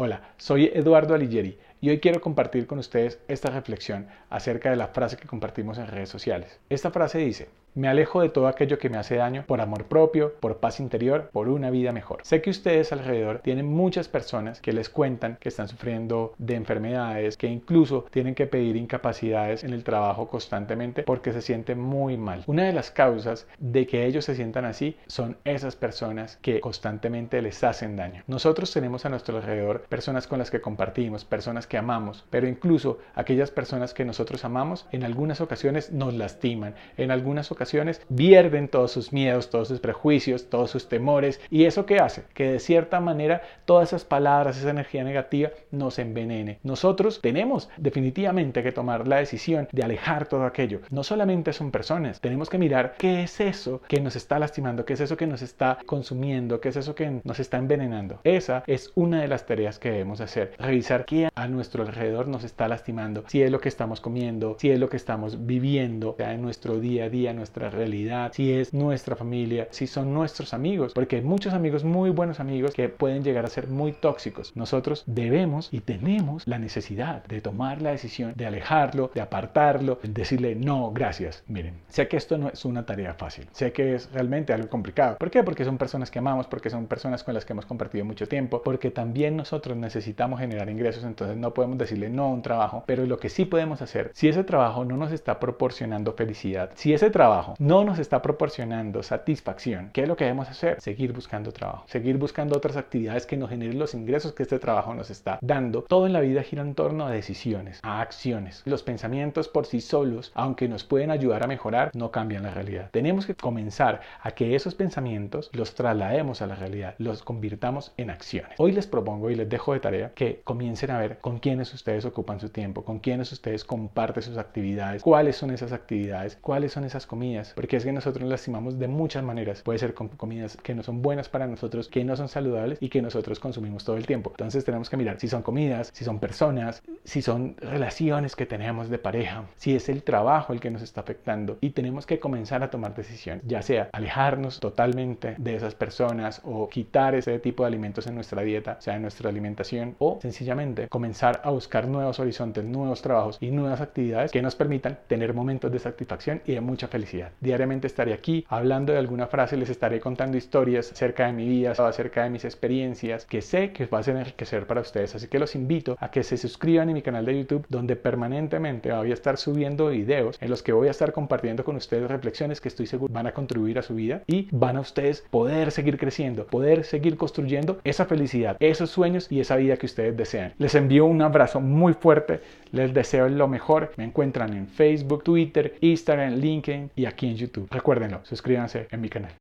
Hola, soy Eduardo Alighieri y hoy quiero compartir con ustedes esta reflexión acerca de la frase que compartimos en redes sociales. Esta frase dice, me alejo de todo aquello que me hace daño por amor propio, por paz interior, por una vida mejor. Sé que ustedes alrededor tienen muchas personas que les cuentan que están sufriendo de enfermedades, que incluso tienen que pedir incapacidades en el trabajo constantemente porque se sienten muy mal. Una de las causas de que ellos se sientan así son esas personas que constantemente les hacen daño. Nosotros tenemos a nuestro alrededor personas con las que compartimos, personas que amamos, pero incluso aquellas personas que nosotros amamos en algunas ocasiones nos lastiman, en algunas ocasiones vierden todos sus miedos, todos sus prejuicios, todos sus temores. ¿Y eso qué hace? Que de cierta manera todas esas palabras, esa energía negativa nos envenene. Nosotros tenemos definitivamente que tomar la decisión de alejar todo aquello. No solamente son personas, tenemos que mirar qué es eso que nos está lastimando, qué es eso que nos está consumiendo, qué es eso que nos está envenenando. Esa es una de las tareas que debemos hacer. Revisar qué a nuestro alrededor nos está lastimando, si es lo que estamos comiendo, si es lo que estamos viviendo en nuestro día a día, nuestra realidad, si es nuestra familia, si son nuestros amigos, porque hay muchos amigos, muy buenos amigos, que pueden llegar a ser muy tóxicos. Nosotros debemos y tenemos la necesidad de tomar la decisión de alejarlo, de apartarlo, de decirle no, gracias. Miren, sé que esto no es una tarea fácil, sé que es realmente algo complicado. ¿Por qué? Porque son personas que amamos, porque son personas con las que hemos compartido mucho tiempo, porque también nosotros necesitamos generar ingresos, entonces no podemos decirle no a un trabajo, pero lo que sí podemos hacer, si ese trabajo no nos está proporcionando felicidad, si ese trabajo no nos está proporcionando satisfacción, ¿qué es lo que debemos hacer? Seguir buscando trabajo, seguir buscando otras actividades que nos generen los ingresos que este trabajo nos está dando. Todo en la vida gira en torno a decisiones, a acciones. Los pensamientos por sí solos, aunque nos pueden ayudar a mejorar, no cambian la realidad. Tenemos que comenzar a que esos pensamientos los traslademos a la realidad, los convirtamos en acciones. Hoy les propongo y les dejo de tarea que comiencen a ver con quiénes ustedes ocupan su tiempo, con quiénes ustedes comparten sus actividades, cuáles son esas actividades, cuáles son esas comidas porque es que nosotros nos lastimamos de muchas maneras. Puede ser con comidas que no son buenas para nosotros, que no son saludables y que nosotros consumimos todo el tiempo. Entonces tenemos que mirar si son comidas, si son personas, si son relaciones que tenemos de pareja, si es el trabajo el que nos está afectando y tenemos que comenzar a tomar decisiones, ya sea alejarnos totalmente de esas personas o quitar ese tipo de alimentos en nuestra dieta, sea en nuestra alimentación o sencillamente comenzar a buscar nuevos horizontes, nuevos trabajos y nuevas actividades que nos permitan tener momentos de satisfacción y de mucha felicidad. Diariamente estaré aquí hablando de alguna frase, les estaré contando historias acerca de mi vida, acerca de mis experiencias, que sé que va a ser enriquecer para ustedes. Así que los invito a que se suscriban a mi canal de YouTube, donde permanentemente voy a estar subiendo videos en los que voy a estar compartiendo con ustedes reflexiones que estoy seguro van a contribuir a su vida y van a ustedes poder seguir creciendo, poder seguir construyendo esa felicidad, esos sueños y esa vida que ustedes desean. Les envío un abrazo muy fuerte, les deseo lo mejor. Me encuentran en Facebook, Twitter, Instagram, LinkedIn y aquí en YouTube. Recuérdenlo, suscríbanse en mi canal.